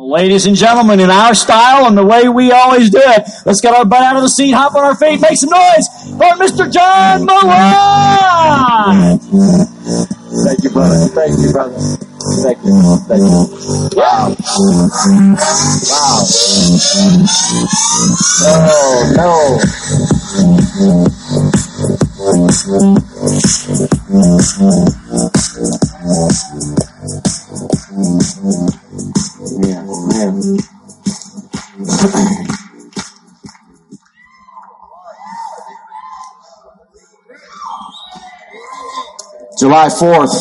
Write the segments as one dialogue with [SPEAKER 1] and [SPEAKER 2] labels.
[SPEAKER 1] Ladies and gentlemen, in our style and the way we always do it, let's get our butt out of the seat, hop on our feet, make some noise for Mr. John Malott!
[SPEAKER 2] Thank you, brother. Thank you, brother. Thank you. Thank you. Wow. Wow. Oh, no. July 4th,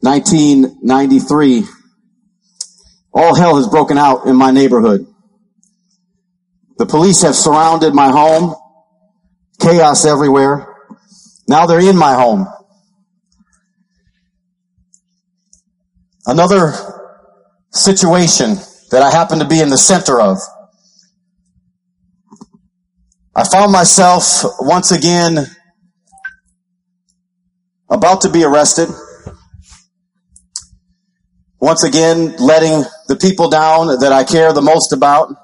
[SPEAKER 2] 1993. All hell has broken out in my neighborhood. The police have surrounded my home. Chaos everywhere. Now they're in my home. Another situation that I happen to be in the center of. I found myself once again about to be arrested. Once again, letting the people down that I care the most about.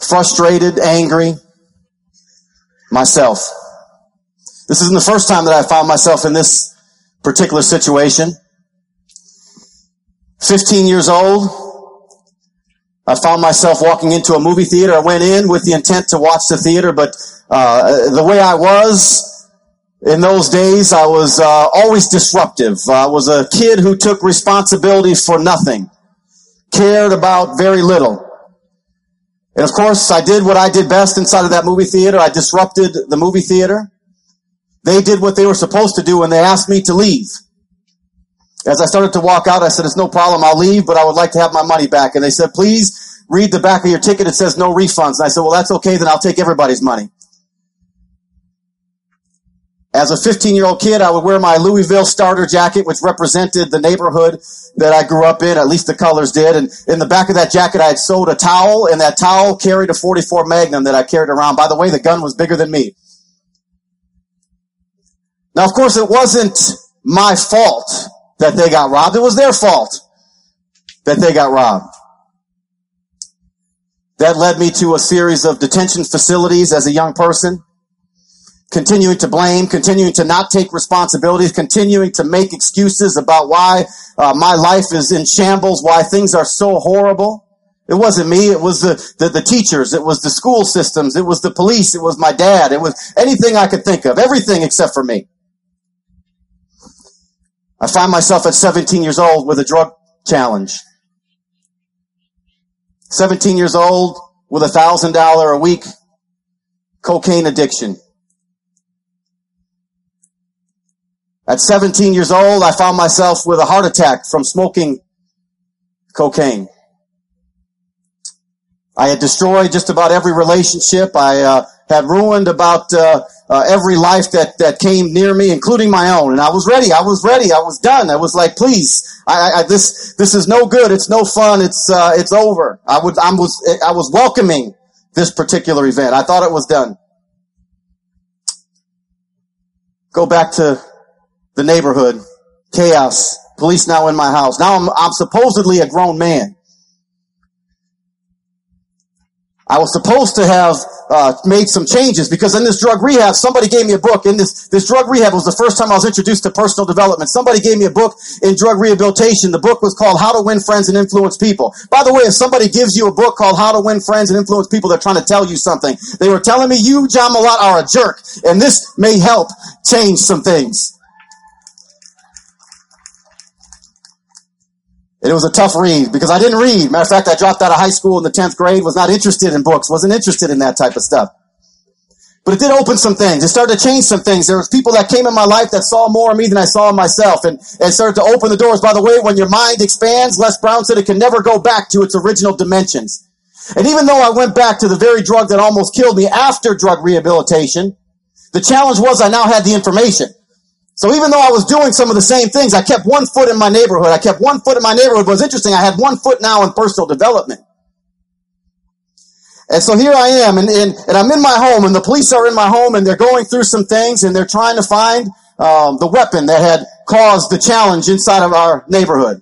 [SPEAKER 2] Frustrated, angry, myself. This isn't the first time that I found myself in this particular situation. 15 years old, I found myself walking into a movie theater. I went in with the intent to watch the theater, but uh, the way I was in those days, I was uh, always disruptive. I was a kid who took responsibility for nothing, cared about very little. And of course, I did what I did best inside of that movie theater. I disrupted the movie theater. They did what they were supposed to do when they asked me to leave. As I started to walk out, I said, it's no problem. I'll leave, but I would like to have my money back. And they said, please read the back of your ticket. It says no refunds. And I said, well, that's okay. Then I'll take everybody's money. As a 15 year old kid, I would wear my Louisville starter jacket, which represented the neighborhood that I grew up in. At least the colors did. And in the back of that jacket, I had sewed a towel and that towel carried a 44 Magnum that I carried around. By the way, the gun was bigger than me. Now, of course, it wasn't my fault that they got robbed. It was their fault that they got robbed. That led me to a series of detention facilities as a young person, continuing to blame, continuing to not take responsibilities, continuing to make excuses about why uh, my life is in shambles, why things are so horrible. It wasn't me. It was the, the, the, teachers. It was the school systems. It was the police. It was my dad. It was anything I could think of. Everything except for me. I find myself at 17 years old with a drug challenge. 17 years old with a thousand dollar a week cocaine addiction. At 17 years old, I found myself with a heart attack from smoking cocaine. I had destroyed just about every relationship. I uh, had ruined about uh, uh, every life that that came near me, including my own. And I was ready. I was ready. I was done. I was like, please, I, I this this is no good. It's no fun. It's uh, it's over. I would I was I was welcoming this particular event. I thought it was done. Go back to the neighborhood, chaos, police now in my house. Now I'm I'm supposedly a grown man. I was supposed to have uh, made some changes because in this drug rehab, somebody gave me a book. In this this drug rehab was the first time I was introduced to personal development. Somebody gave me a book in drug rehabilitation. The book was called How to Win Friends and Influence People. By the way, if somebody gives you a book called How to Win Friends and Influence People, they're trying to tell you something. They were telling me you, John Malott, are a jerk, and this may help change some things. It was a tough read because I didn't read. Matter of fact, I dropped out of high school in the 10th grade, was not interested in books, wasn't interested in that type of stuff. But it did open some things. It started to change some things. There was people that came in my life that saw more of me than I saw myself and, and started to open the doors. By the way, when your mind expands, Les Brown said it can never go back to its original dimensions. And even though I went back to the very drug that almost killed me after drug rehabilitation, the challenge was I now had the information. So even though I was doing some of the same things, I kept one foot in my neighborhood. I kept one foot in my neighborhood. But it was interesting. I had one foot now in personal development. And so here I am and, and, and I'm in my home and the police are in my home and they're going through some things and they're trying to find um, the weapon that had caused the challenge inside of our neighborhood.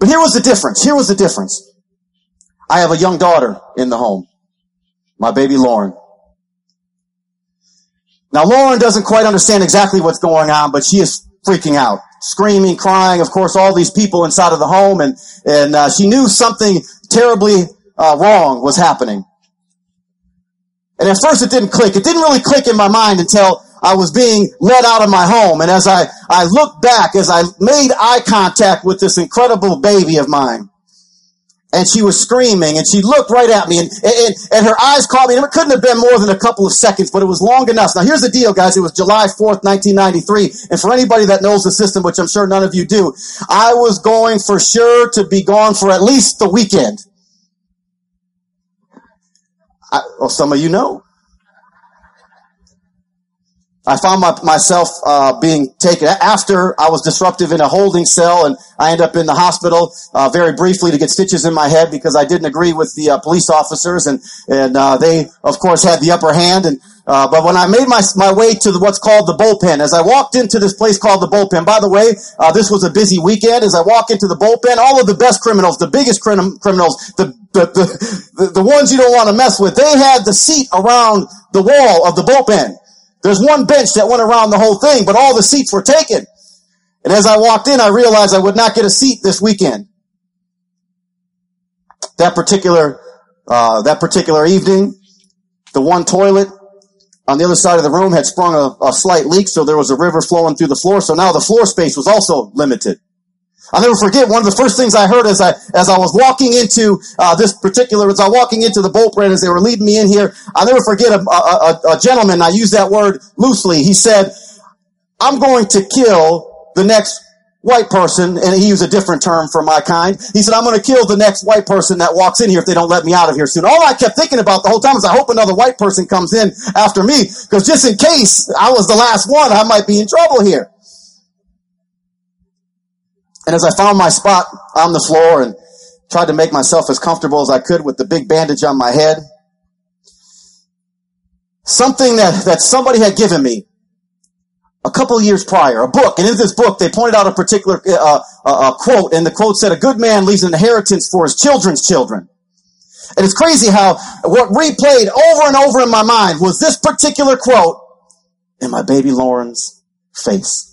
[SPEAKER 2] But here was the difference. Here was the difference. I have a young daughter in the home. My baby Lauren. Now Lauren doesn't quite understand exactly what's going on, but she is freaking out, screaming, crying. Of course, all these people inside of the home, and and uh, she knew something terribly uh, wrong was happening. And at first, it didn't click. It didn't really click in my mind until I was being led out of my home. And as I I looked back, as I made eye contact with this incredible baby of mine, and she was screaming and she looked right at me and, and, and her eyes caught me and it couldn't have been more than a couple of seconds, but it was long enough. Now here's the deal, guys. It was July 4th, 1993. And for anybody that knows the system, which I'm sure none of you do, I was going for sure to be gone for at least the weekend. I, well, some of you know. I found my, myself uh, being taken after I was disruptive in a holding cell, and I end up in the hospital uh, very briefly to get stitches in my head because I didn't agree with the uh, police officers, and and uh, they of course had the upper hand. And uh, but when I made my my way to the, what's called the bullpen, as I walked into this place called the bullpen. By the way, uh, this was a busy weekend. As I walk into the bullpen, all of the best criminals, the biggest crim- criminals, the the, the the the ones you don't want to mess with, they had the seat around the wall of the bullpen. There's one bench that went around the whole thing, but all the seats were taken. And as I walked in, I realized I would not get a seat this weekend. That particular, uh, that particular evening, the one toilet on the other side of the room had sprung a, a slight leak, so there was a river flowing through the floor, so now the floor space was also limited. I'll never forget one of the first things I heard as I as I was walking into uh, this particular as I was walking into the bullpen as they were leading me in here. I'll never forget a, a, a, gentleman. I use that word loosely. He said, "I'm going to kill the next white person," and he used a different term for my kind. He said, "I'm going to kill the next white person that walks in here if they don't let me out of here soon." All I kept thinking about the whole time is, I hope another white person comes in after me because just in case I was the last one, I might be in trouble here. And as I found my spot on the floor and tried to make myself as comfortable as I could with the big bandage on my head, something that, that somebody had given me a couple years prior, a book. And in this book, they pointed out a particular uh, uh, uh, quote, and the quote said, "A good man leaves an inheritance for his children's children." And it's crazy how what replayed over and over in my mind was this particular quote in my baby Lauren's face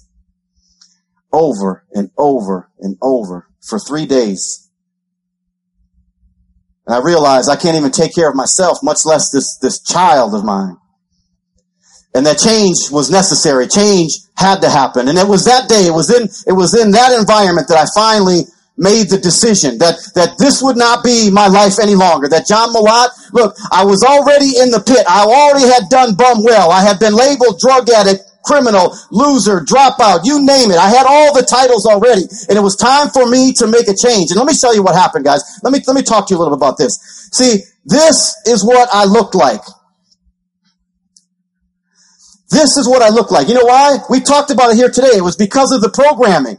[SPEAKER 2] over and over and over for three days. And I realized I can't even take care of myself, much less this, this child of mine. And that change was necessary. Change had to happen. And it was that day, it was in, it was in that environment that I finally made the decision that, that this would not be my life any longer. That John Malott, look, I was already in the pit. I already had done bum well. I had been labeled drug addict criminal, loser, dropout, you name it. I had all the titles already and it was time for me to make a change. And let me tell you what happened, guys. Let me, let me talk to you a little bit about this. See, this is what I looked like. This is what I look like. You know why? We talked about it here today. It was because of the programming.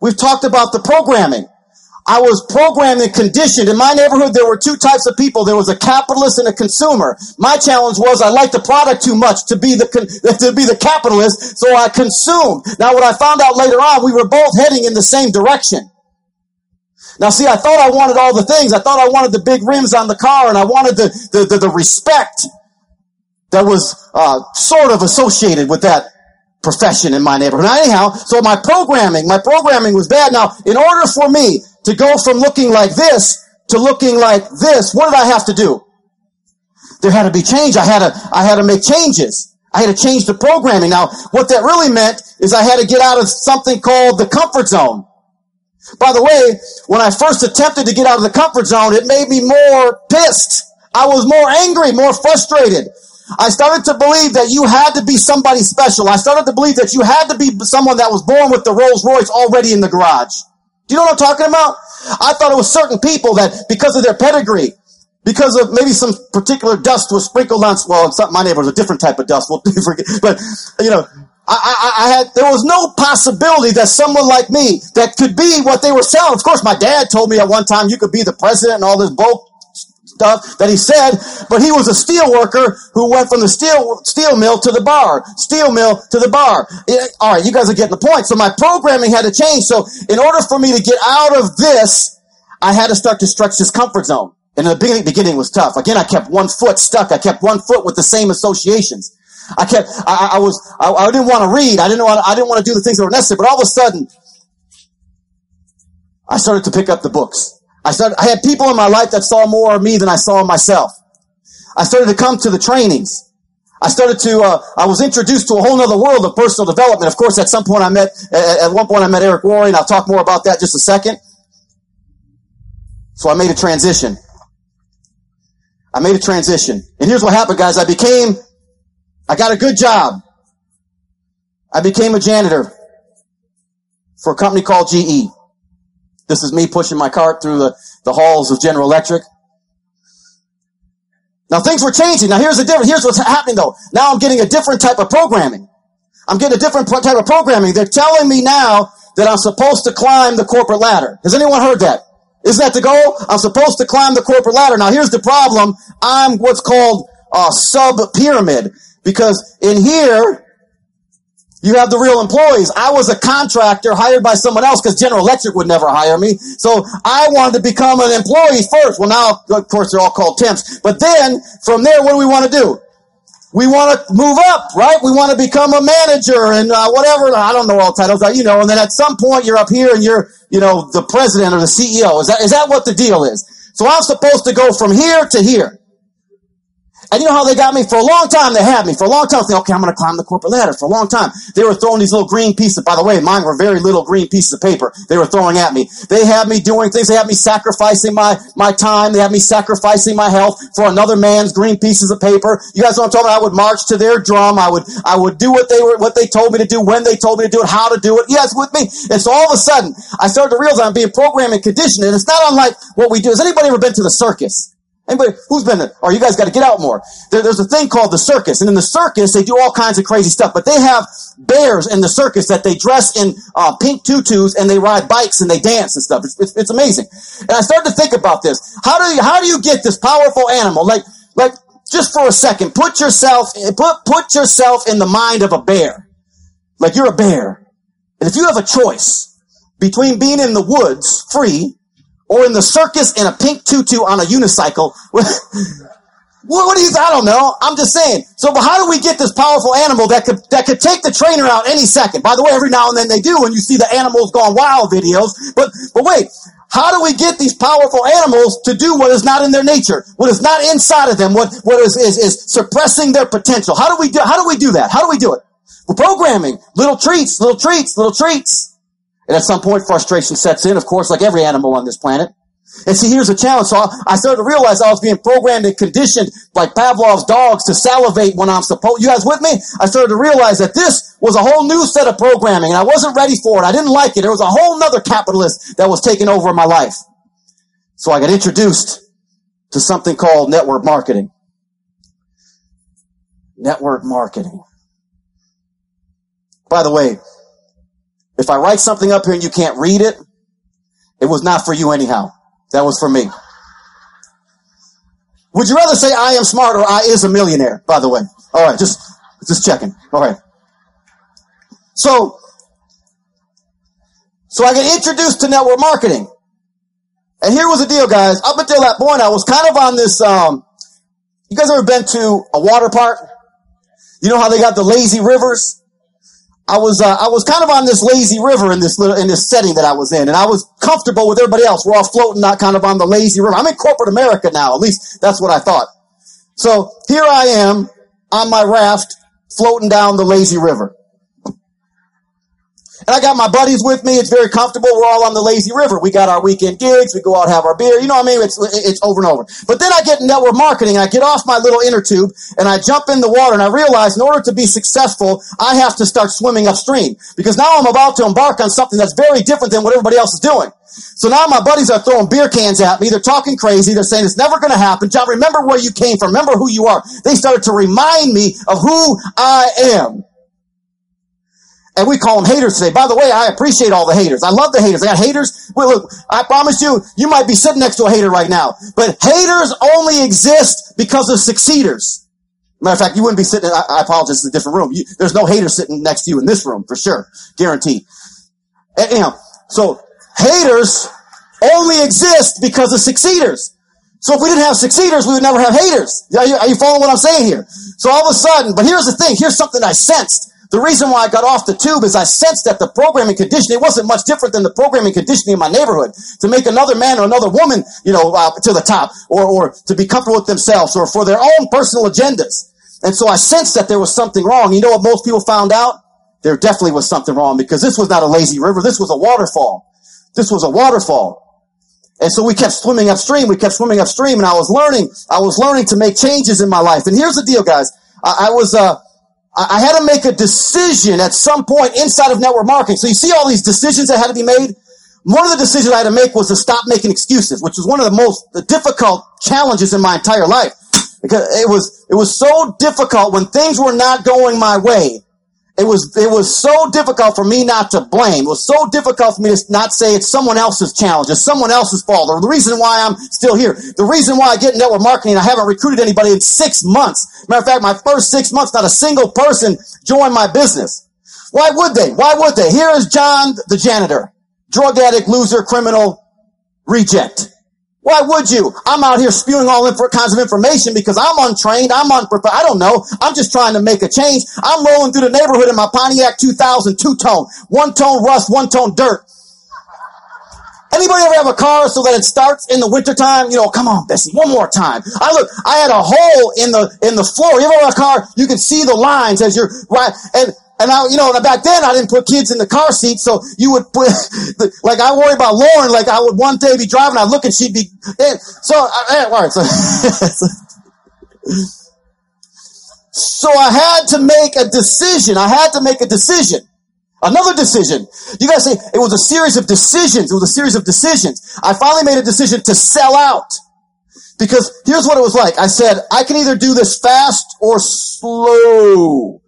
[SPEAKER 2] We've talked about the programming. I was programmed and conditioned. In my neighborhood, there were two types of people. There was a capitalist and a consumer. My challenge was I liked the product too much to be the, to be the capitalist, so I consumed. Now what I found out later on, we were both heading in the same direction. Now see, I thought I wanted all the things. I thought I wanted the big rims on the car and I wanted the, the, the, the respect that was, uh, sort of associated with that profession in my neighborhood. Now, anyhow, so my programming, my programming was bad. Now, in order for me to go from looking like this to looking like this, what did I have to do? There had to be change. I had to, I had to make changes. I had to change the programming. Now, what that really meant is I had to get out of something called the comfort zone. By the way, when I first attempted to get out of the comfort zone, it made me more pissed. I was more angry, more frustrated. I started to believe that you had to be somebody special. I started to believe that you had to be someone that was born with the Rolls Royce already in the garage. Do you know what I'm talking about? I thought it was certain people that because of their pedigree, because of maybe some particular dust was sprinkled on, well, it's my neighbor, was a different type of dust. We'll forget, but you know, I, I, I, had, there was no possibility that someone like me that could be what they were selling. Of course, my dad told me at one time you could be the president and all this bull stuff that he said, but he was a steel worker who went from the steel, steel mill to the bar, steel mill to the bar. It, all right, you guys are getting the point. So my programming had to change. So in order for me to get out of this, I had to start to stretch this comfort zone. And in the beginning, beginning was tough. Again, I kept one foot stuck. I kept one foot with the same associations. I kept, I, I was, I, I, didn't want to read. I didn't want, I didn't want to do the things that were necessary. But all of a sudden, I started to pick up the books. I started, I had people in my life that saw more of me than I saw myself. I started to come to the trainings. I started to, uh, I was introduced to a whole other world of personal development. Of course, at some point I met, at one point I met Eric Worre. I'll talk more about that just a second. So I made a transition. I made a transition. And here's what happened, guys. I became, I got a good job. I became a janitor for a company called GE. This is me pushing my cart through the, the halls of General Electric. Now things were changing. Now here's the difference. Here's what's happening though. Now I'm getting a different type of programming. I'm getting a different type of programming. They're telling me now that I'm supposed to climb the corporate ladder. Has anyone heard that? Isn't that the goal? I'm supposed to climb the corporate ladder. Now here's the problem. I'm what's called a sub pyramid because in here, you have the real employees. I was a contractor hired by someone else because General Electric would never hire me. So I wanted to become an employee first. Well, now, of course, they're all called temps. But then from there, what do we want to do? We want to move up, right? We want to become a manager and uh, whatever. I don't know all titles, you know. And then at some point, you're up here and you're, you know, the president or the CEO. Is that is that what the deal is? So I'm supposed to go from here to here. And you know how they got me? For a long time, they had me. For a long time, thinking, okay, I'm going to climb the corporate ladder. For a long time, they were throwing these little green pieces. By the way, mine were very little green pieces of paper. They were throwing at me. They had me doing things. They had me sacrificing my, my time. They had me sacrificing my health for another man's green pieces of paper. You guys know what I'm talking about? I would march to their drum. I would, I would do what they were, what they told me to do, when they told me to do it, how to do it. Yes, with me. And so all of a sudden, I started to realize I'm being programmed and conditioned. And it's not unlike what we do. Has anybody ever been to the circus? Anybody who's been there? Or you guys got to get out more. There, there's a thing called the circus, and in the circus they do all kinds of crazy stuff. But they have bears in the circus that they dress in uh, pink tutus and they ride bikes and they dance and stuff. It's, it's, it's amazing. And I started to think about this. How do you how do you get this powerful animal? Like like just for a second, put yourself put put yourself in the mind of a bear. Like you're a bear, and if you have a choice between being in the woods free or in the circus in a pink tutu on a unicycle. what, what do you, I don't know. I'm just saying. So, but how do we get this powerful animal that could, that could take the trainer out any second? By the way, every now and then they do when you see the animals gone wild videos. But, but wait, how do we get these powerful animals to do what is not in their nature? What is not inside of them? What, what is, is, is suppressing their potential? How do we do, how do we do that? How do we do it? Programming. Little treats, little treats, little treats. And at some point, frustration sets in, of course, like every animal on this planet. And see, here's a challenge. So I started to realize I was being programmed and conditioned like Pavlov's dogs to salivate when I'm supposed. You guys with me? I started to realize that this was a whole new set of programming and I wasn't ready for it. I didn't like it. There was a whole nother capitalist that was taking over my life. So I got introduced to something called network marketing. Network marketing. By the way, if I write something up here and you can't read it, it was not for you anyhow. That was for me. Would you rather say I am smart or I is a millionaire, by the way? All right, just, just checking. All right. So, so I get introduced to network marketing. And here was the deal, guys. Up until that point, I was kind of on this, um, you guys ever been to a water park? You know how they got the lazy rivers? I was uh, I was kind of on this lazy river in this little in this setting that I was in, and I was comfortable with everybody else. We're all floating, not kind of on the lazy river. I'm in corporate America now. At least that's what I thought. So here I am on my raft, floating down the lazy river. And I got my buddies with me. It's very comfortable. We're all on the lazy river. We got our weekend gigs. We go out, have our beer. You know what I mean? It's, it's over and over. But then I get network marketing. I get off my little inner tube and I jump in the water and I realize in order to be successful, I have to start swimming upstream because now I'm about to embark on something that's very different than what everybody else is doing. So now my buddies are throwing beer cans at me. They're talking crazy. They're saying it's never going to happen. John, remember where you came from. Remember who you are. They started to remind me of who I am. And we call them haters today. By the way, I appreciate all the haters. I love the haters. I got haters. Well, look, I promise you, you might be sitting next to a hater right now. But haters only exist because of succeeders. Matter of fact, you wouldn't be sitting, I, I apologize, it's a different room. You, there's no hater sitting next to you in this room, for sure. Guaranteed. So haters only exist because of succeeders. So if we didn't have succeeders, we would never have haters. Are you, are you following what I'm saying here? So all of a sudden, but here's the thing, here's something I sensed. The reason why I got off the tube is I sensed that the programming conditioning wasn't much different than the programming conditioning in my neighborhood to make another man or another woman, you know, uh, to the top or, or to be comfortable with themselves or for their own personal agendas. And so I sensed that there was something wrong. You know what most people found out? There definitely was something wrong because this was not a lazy river. This was a waterfall. This was a waterfall. And so we kept swimming upstream. We kept swimming upstream and I was learning, I was learning to make changes in my life. And here's the deal, guys. I, I was, uh, I had to make a decision at some point inside of network marketing. So you see all these decisions that had to be made. One of the decisions I had to make was to stop making excuses, which was one of the most the difficult challenges in my entire life. Because it was, it was so difficult when things were not going my way it was, it was so difficult for me not to blame. It was so difficult for me to not say it's someone else's challenge, it's someone else's fault, or the reason why I'm still here. The reason why I get network marketing, I haven't recruited anybody in six months. Matter of fact, my first six months, not a single person joined my business. Why would they? Why would they? Here is John, the janitor. Drug addict, loser, criminal, reject. Why would you? I'm out here spewing all inf- kinds of information because I'm untrained. I'm unprepared. I don't know. I'm just trying to make a change. I'm rolling through the neighborhood in my Pontiac 2000 two-tone, one-tone rust, one-tone dirt. Anybody ever have a car so that it starts in the wintertime? You know, come on, Bessie, one more time. I look, I had a hole in the, in the floor. You ever have a car? You can see the lines as you're right. And and I, you know, back then I didn't put kids in the car seat, so you would put, like I worry about Lauren, like I would one day be driving, I'd look and she'd be, so, uh, all right, so, so I had to make a decision. I had to make a decision. Another decision. You guys say it was a series of decisions. It was a series of decisions. I finally made a decision to sell out. Because here's what it was like. I said, I can either do this fast or slow.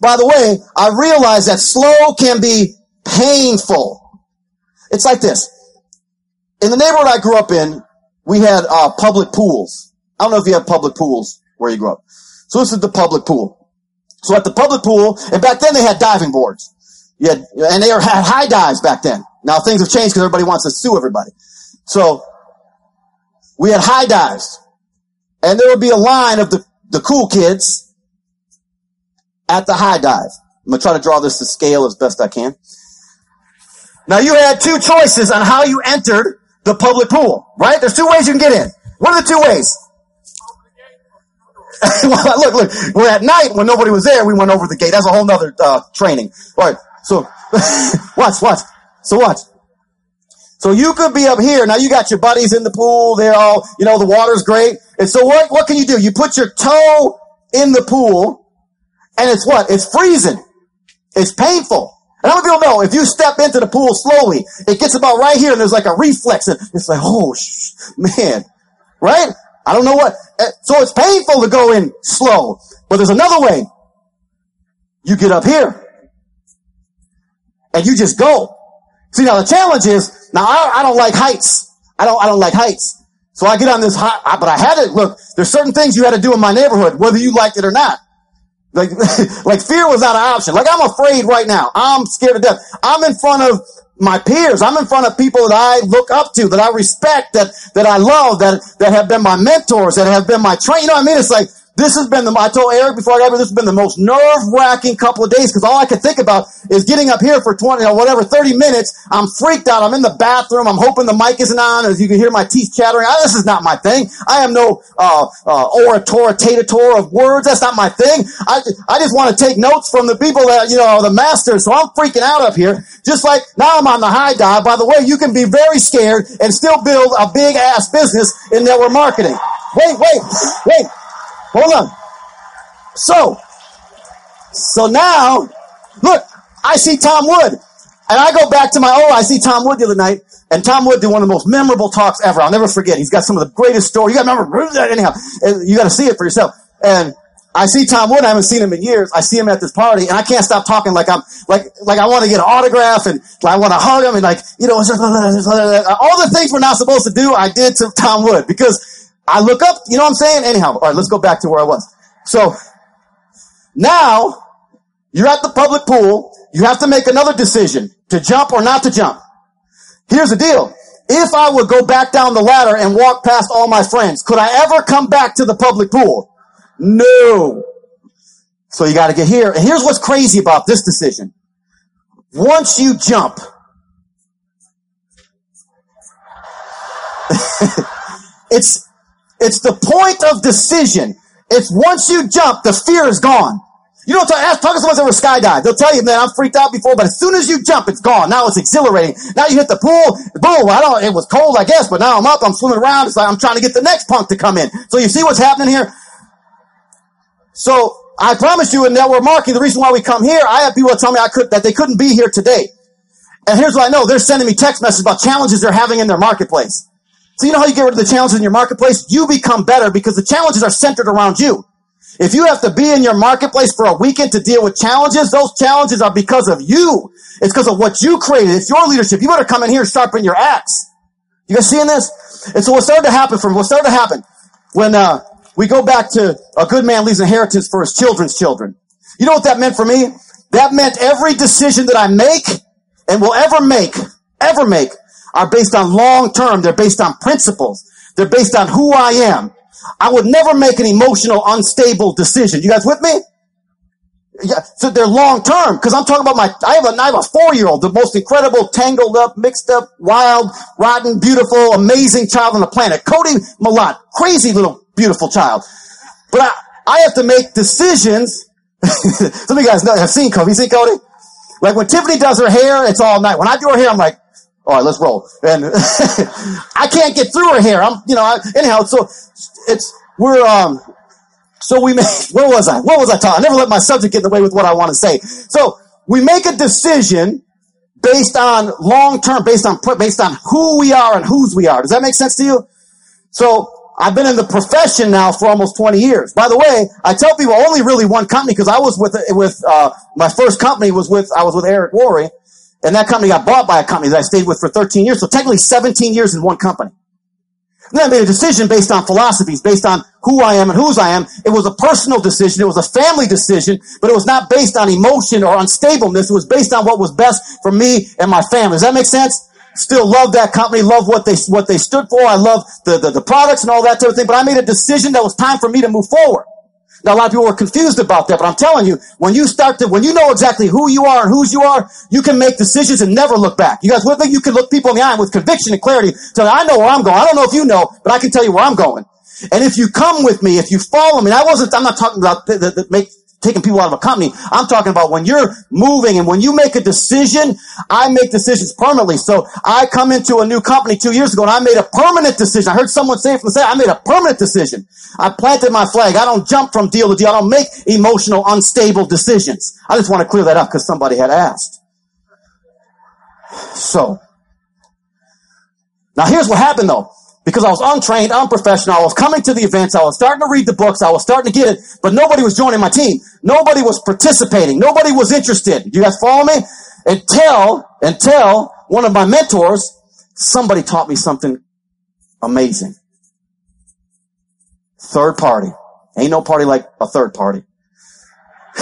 [SPEAKER 2] By the way, I realize that slow can be painful. It's like this. In the neighborhood I grew up in, we had uh, public pools. I don't know if you have public pools where you grew up. So this is the public pool. So at the public pool, and back then they had diving boards. You had, and they had high dives back then. Now things have changed because everybody wants to sue everybody. So we had high dives. And there would be a line of the, the cool kids at the high dive. I'm going to try to draw this to scale as best I can. Now you had two choices on how you entered the public pool, right? There's two ways you can get in. What are the two ways? well, look, look, we're at night when nobody was there. We went over the gate. That's a whole nother, uh, training. All right. So, watch, watch. So watch. So you could be up here. Now you got your buddies in the pool. They're all, you know, the water's great. And so what, what can you do? You put your toe in the pool and it's what? It's freezing. It's painful. And many people know if you step into the pool slowly, it gets about right here and there's like a reflex and it's like, oh, sh- man, right? I don't know what. Eh, so it's painful to go in slow, but there's another way. You get up here and you just go. See, now the challenge is, now I, I don't like heights. I don't, I don't like heights. So I get on this high, but I had to, look, there's certain things you had to do in my neighborhood, whether you liked it or not. Like, like fear was not an option. Like I'm afraid right now. I'm scared to death. I'm in front of my peers. I'm in front of people that I look up to, that I respect, that, that I love, that, that have been my mentors, that have been my train. You know what I mean? It's like, this has been the, I told Eric before I got here, this has been the most nerve wracking couple of days because all I could think about is getting up here for 20 or whatever, 30 minutes. I'm freaked out. I'm in the bathroom. I'm hoping the mic isn't on as you can hear my teeth chattering. I, this is not my thing. I am no, uh, uh, orator, of words. That's not my thing. I, I just want to take notes from the people that, you know, are the masters. So I'm freaking out up here. Just like now I'm on the high dive. By the way, you can be very scared and still build a big ass business in network marketing. Wait, wait, wait. Hold on. So, so now, look, I see Tom Wood. And I go back to my, oh, I see Tom Wood the other night. And Tom Wood did one of the most memorable talks ever. I'll never forget. He's got some of the greatest stories. You got to remember, that anyhow, you got to see it for yourself. And I see Tom Wood. I haven't seen him in years. I see him at this party and I can't stop talking like I'm, like, like I want to get an autograph and like I want to hug him and like, you know, all the things we're not supposed to do, I did to Tom Wood because I look up, you know what I'm saying? Anyhow, all right, let's go back to where I was. So now you're at the public pool. You have to make another decision to jump or not to jump. Here's the deal. If I would go back down the ladder and walk past all my friends, could I ever come back to the public pool? No. So you gotta get here. And here's what's crazy about this decision. Once you jump, it's, it's the point of decision. It's once you jump, the fear is gone. You know, talk, talk to someone who's ever skydived. They'll tell you, man, I'm freaked out before, but as soon as you jump, it's gone. Now it's exhilarating. Now you hit the pool, boom. I don't, it was cold, I guess, but now I'm up, I'm swimming around. It's like I'm trying to get the next punk to come in. So you see what's happening here? So I promise you in Network Marketing, the reason why we come here, I have people tell me I could, that they couldn't be here today. And here's what I know. They're sending me text messages about challenges they're having in their marketplace. So you know how you get rid of the challenges in your marketplace? You become better because the challenges are centered around you. If you have to be in your marketplace for a weekend to deal with challenges, those challenges are because of you. It's because of what you created. It's your leadership. You better come in here and sharpen your axe. You guys seeing this? And so what started to happen from what started to happen when uh, we go back to a good man leaves inheritance for his children's children. You know what that meant for me? That meant every decision that I make and will ever make, ever make, are based on long term. They're based on principles. They're based on who I am. I would never make an emotional, unstable decision. You guys with me? Yeah, so they're long term because I'm talking about my. I have a I have a four year old, the most incredible, tangled up, mixed up, wild, rotten, beautiful, amazing child on the planet. Cody Malott, crazy little beautiful child. But I, I have to make decisions. Some of you guys know have seen Cody. You seen Cody? Like when Tiffany does her hair, it's all night. When I do her hair, I'm like, all right, let's roll. And I can't get through her hair. I'm, you know, I, anyhow, so it's, we're, um, so we make, where was I? What was I talking? I never let my subject get in the way with what I want to say. So we make a decision based on long term, based on, based on who we are and whose we are. Does that make sense to you? So I've been in the profession now for almost 20 years. By the way, I tell people only really one company because I was with, with, uh, my first company was with, I was with Eric Worre and that company got bought by a company that I stayed with for 13 years. So technically 17 years in one company. And Then I made a decision based on philosophies, based on who I am and whose I am. It was a personal decision. It was a family decision, but it was not based on emotion or unstableness. It was based on what was best for me and my family. Does that make sense? Still love that company, love what they, what they stood for. I love the, the, the products and all that type of thing, but I made a decision that was time for me to move forward. Now a lot of people were confused about that, but I'm telling you, when you start to, when you know exactly who you are and whose you are, you can make decisions and never look back. You guys with me? You can look people in the eye with conviction and clarity. So I know where I'm going. I don't know if you know, but I can tell you where I'm going. And if you come with me, if you follow me, I wasn't, I'm not talking about the, the, the make, taking people out of a company. I'm talking about when you're moving and when you make a decision, I make decisions permanently. So I come into a new company two years ago and I made a permanent decision. I heard someone say from the say, I made a permanent decision. I planted my flag. I don't jump from deal to deal. I don't make emotional, unstable decisions. I just want to clear that up because somebody had asked. So, now here's what happened though because I was untrained, unprofessional. I was coming to the events. I was starting to read the books. I was starting to get it, but nobody was joining my team. Nobody was participating. Nobody was interested. You guys follow me? Until, until one of my mentors, somebody taught me something amazing. Third party. Ain't no party like a third party.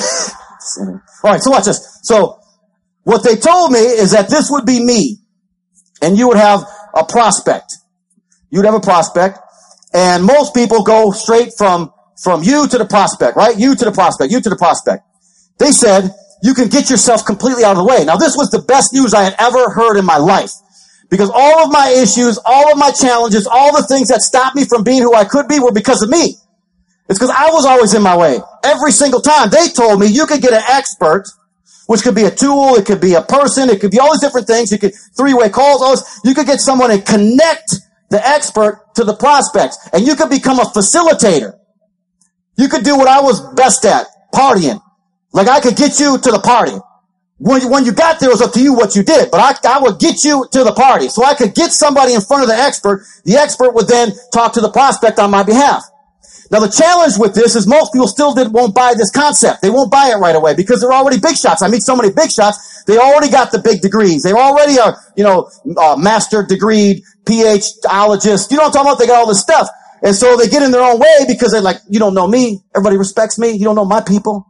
[SPEAKER 2] All right, so watch this. So what they told me is that this would be me and you would have a prospect you'd have a prospect, and most people go straight from, from you to the prospect, right? You to the prospect, you to the prospect. They said, you can get yourself completely out of the way. Now this was the best news I had ever heard in my life. Because all of my issues, all of my challenges, all the things that stopped me from being who I could be were because of me. It's because I was always in my way. Every single time they told me you could get an expert, which could be a tool, it could be a person, it could be all these different things. You could three-way calls, all this. You could get someone and connect the expert to the prospects. And you could become a facilitator. You could do what I was best at, partying. Like I could get you to the party. When you, when you got there, it was up to you what you did, but I, I would get you to the party. So I could get somebody in front of the expert. The expert would then talk to the prospect on my behalf. Now the challenge with this is most people still did, won't buy this concept. They won't buy it right away because they're already big shots. I meet so many big shots. They already got the big degrees. They already are, you know, uh, master degreed, PhDologist. You know what I'm talking about? They got all this stuff. And so they get in their own way because they're like, you don't know me. Everybody respects me. You don't know my people.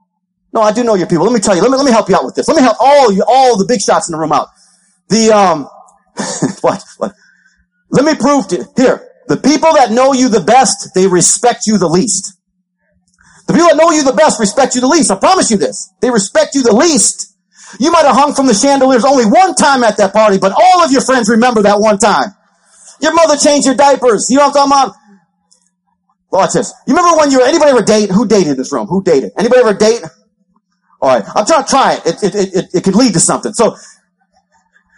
[SPEAKER 2] No, I do know your people. Let me tell you. Let me, let me help you out with this. Let me help all you, all the big shots in the room out. The, um, what, what? Let me prove to you. Here. The people that know you the best, they respect you the least. The people that know you the best respect you the least. I promise you this. They respect you the least. You might have hung from the chandeliers only one time at that party, but all of your friends remember that one time. Your mother changed your diapers. You know what I'm talking about? Watch this. You remember when you were, anybody ever date? Who dated in this room? Who dated? Anybody ever date? Alright. I'm trying to try it. It, it, it, it, it could lead to something. So,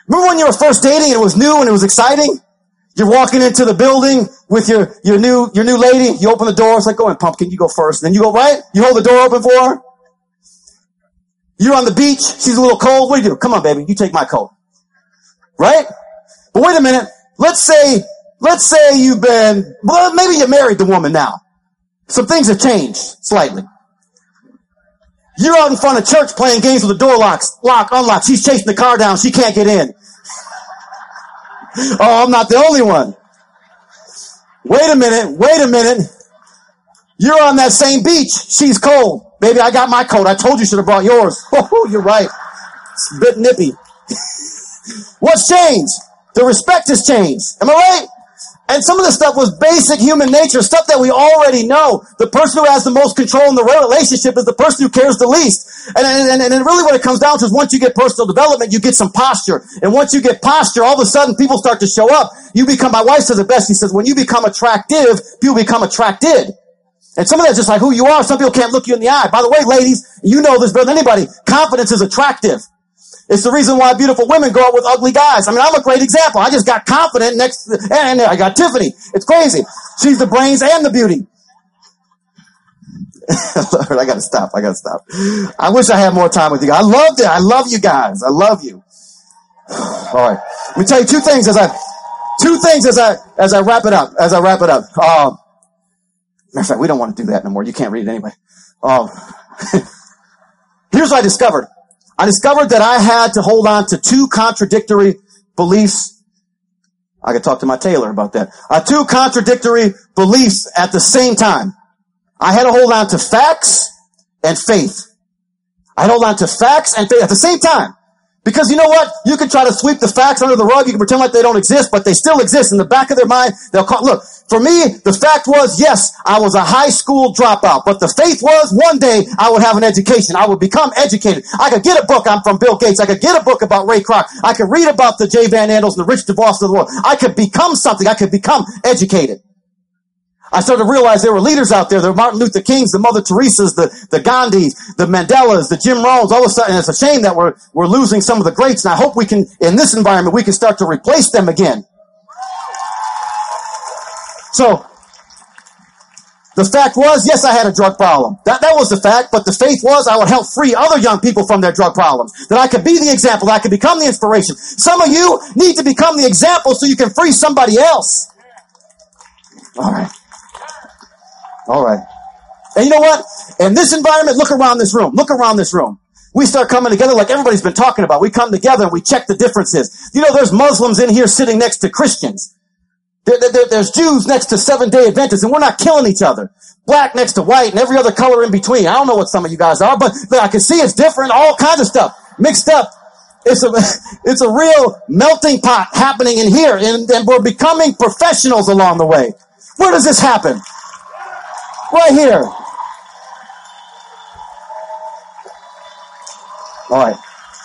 [SPEAKER 2] remember when you were first dating and it was new and it was exciting? You're walking into the building with your, your new, your new lady. You open the door. It's like, go in, pumpkin. You go first. Then you go right. You hold the door open for her. You're on the beach. She's a little cold. What do you do? Come on, baby. You take my coat. Right? But wait a minute. Let's say, let's say you've been, well, maybe you married the woman now. Some things have changed slightly. You're out in front of church playing games with the door locks, lock, unlock. She's chasing the car down. She can't get in. Oh, I'm not the only one. Wait a minute. Wait a minute. You're on that same beach. She's cold. Baby, I got my coat. I told you should have brought yours. Oh, you're right. It's a bit nippy. What's changed? The respect has changed. Am I right? And some of the stuff was basic human nature, stuff that we already know. The person who has the most control in the relationship is the person who cares the least. And, and, and, and really what it comes down to is once you get personal development, you get some posture. And once you get posture, all of a sudden people start to show up. You become, my wife says it best. She says, when you become attractive, people become attracted. And some of that's just like who you are. Some people can't look you in the eye. By the way, ladies, you know this better than anybody. Confidence is attractive. It's the reason why beautiful women go out with ugly guys. I mean, I'm a great example. I just got confident next, to, and I got Tiffany. It's crazy. She's the brains and the beauty. Lord, I gotta stop. I gotta stop. I wish I had more time with you. I loved it. I love you guys. I love you. All right. Let me tell you two things as I, two things as I, as I wrap it up, as I wrap it up. Um, matter of fact, we don't want to do that no more. You can't read it anyway. Um, here's what I discovered. I discovered that I had to hold on to two contradictory beliefs. I could talk to my tailor about that. Uh, two contradictory beliefs at the same time. I had to hold on to facts and faith. I hold on to facts and faith at the same time. Because you know what? You can try to sweep the facts under the rug. You can pretend like they don't exist, but they still exist in the back of their mind. They'll call, look, for me, the fact was, yes, I was a high school dropout, but the faith was one day I would have an education. I would become educated. I could get a book. I'm from Bill Gates. I could get a book about Ray Kroc. I could read about the J. Van Andels and the Rich DeVos of the world. I could become something. I could become educated. I started to realize there were leaders out there. Were Martin Luther Kings, the Mother Teresa's, the, the Gandhis, the Mandelas, the Jim Rohns. All of a sudden, it's a shame that we're, we're losing some of the greats. And I hope we can, in this environment, we can start to replace them again. So, the fact was, yes, I had a drug problem. That, that was the fact, but the faith was I would help free other young people from their drug problems. That I could be the example, I could become the inspiration. Some of you need to become the example so you can free somebody else. All right. All right. And you know what? In this environment, look around this room. Look around this room. We start coming together like everybody's been talking about. We come together and we check the differences. You know, there's Muslims in here sitting next to Christians. There, there, there's Jews next to seven day Adventists and we're not killing each other. Black next to white and every other color in between. I don't know what some of you guys are, but, but I can see it's different. All kinds of stuff mixed up. It's a, it's a real melting pot happening in here and, and we're becoming professionals along the way. Where does this happen? Right here. All right.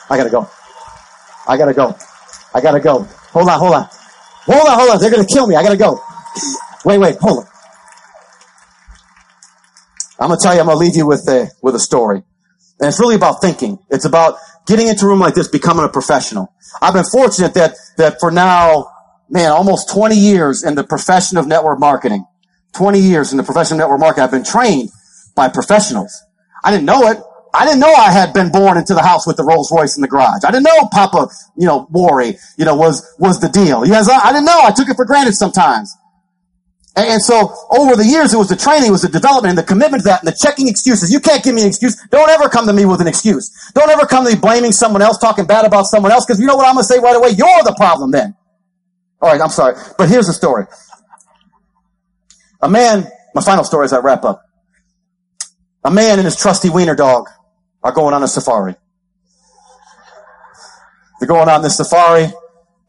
[SPEAKER 2] I gotta go. I gotta go. I gotta go. Hold on, hold on. Hold on, hold on. They're gonna kill me. I gotta go. Wait, wait, hold on. I'm gonna tell you, I'm gonna leave you with a, with a story. And it's really about thinking. It's about getting into a room like this, becoming a professional. I've been fortunate that, that for now, man, almost 20 years in the profession of network marketing. 20 years in the professional network market, I've been trained by professionals. I didn't know it. I didn't know I had been born into the house with the Rolls Royce in the garage. I didn't know Papa, you know, Worre, you know, was, was the deal. Yes, I, I didn't know. I took it for granted sometimes. And, and so over the years, it was the training, it was the development and the commitment to that and the checking excuses. You can't give me an excuse. Don't ever come to me with an excuse. Don't ever come to me blaming someone else, talking bad about someone else, because you know what I'm going to say right away? You're the problem then. All right, I'm sorry. But here's the story. A man, my final story as I wrap up. A man and his trusty wiener dog are going on a safari. They're going on this safari.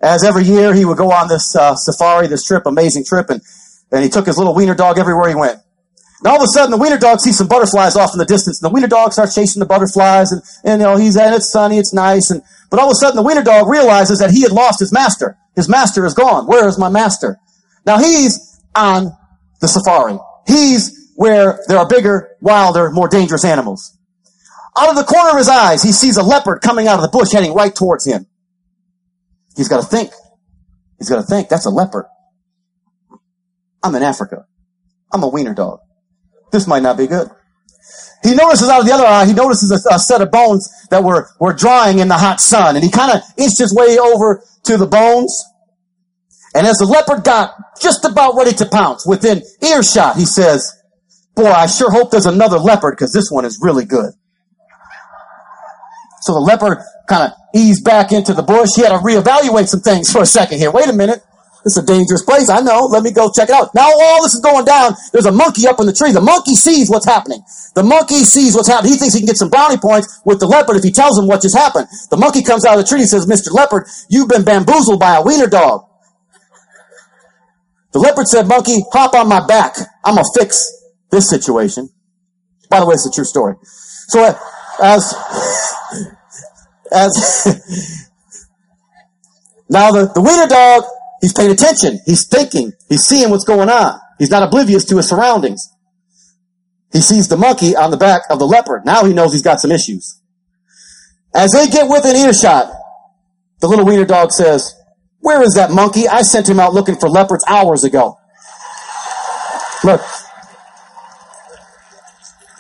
[SPEAKER 2] As every year, he would go on this uh, safari, this trip, amazing trip, and, and he took his little wiener dog everywhere he went. And all of a sudden, the wiener dog sees some butterflies off in the distance, and the wiener dog starts chasing the butterflies, and, and you know, he's, and it's sunny, it's nice, and, but all of a sudden, the wiener dog realizes that he had lost his master. His master is gone. Where is my master? Now he's on the safari. He's where there are bigger, wilder, more dangerous animals. Out of the corner of his eyes, he sees a leopard coming out of the bush heading right towards him. He's got to think. He's got to think. That's a leopard. I'm in Africa. I'm a wiener dog. This might not be good. He notices out of the other eye, he notices a, a set of bones that were, were drying in the hot sun. And he kind of inched his way over to the bones. And as the leopard got just about ready to pounce, within earshot, he says, boy, I sure hope there's another leopard because this one is really good. So the leopard kind of eased back into the bush. He had to reevaluate some things for a second here. Wait a minute. This is a dangerous place. I know. Let me go check it out. Now all this is going down. There's a monkey up in the tree. The monkey sees what's happening. The monkey sees what's happening. He thinks he can get some brownie points with the leopard if he tells him what just happened. The monkey comes out of the tree and says, Mr. Leopard, you've been bamboozled by a wiener dog. The leopard said, monkey, hop on my back. I'm going to fix this situation. By the way, it's a true story. So uh, as, as, now the, the wiener dog He's paying attention. He's thinking. He's seeing what's going on. He's not oblivious to his surroundings. He sees the monkey on the back of the leopard. Now he knows he's got some issues. As they get within earshot, the little wiener dog says, where is that monkey? I sent him out looking for leopards hours ago. Look.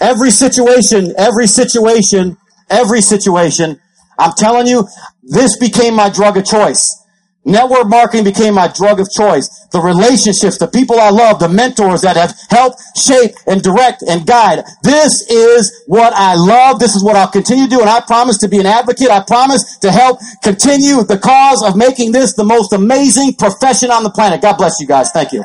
[SPEAKER 2] Every situation, every situation, every situation, I'm telling you, this became my drug of choice. Network marketing became my drug of choice. The relationships, the people I love, the mentors that have helped shape and direct and guide. This is what I love. This is what I'll continue to do. And I promise to be an advocate. I promise to help continue the cause of making this the most amazing profession on the planet. God bless you guys. Thank you.